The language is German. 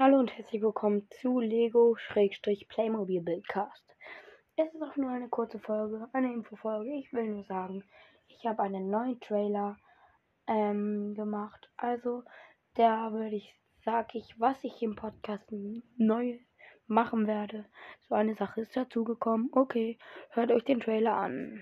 Hallo und herzlich willkommen zu Lego-Playmobil Buildcast. Es ist auch nur eine kurze Folge, eine Infofolge. Ich will nur sagen, ich habe einen neuen Trailer ähm, gemacht. Also, da würde ich, sage ich, was ich im Podcast neu machen werde. So eine Sache ist dazugekommen. Okay, hört euch den Trailer an.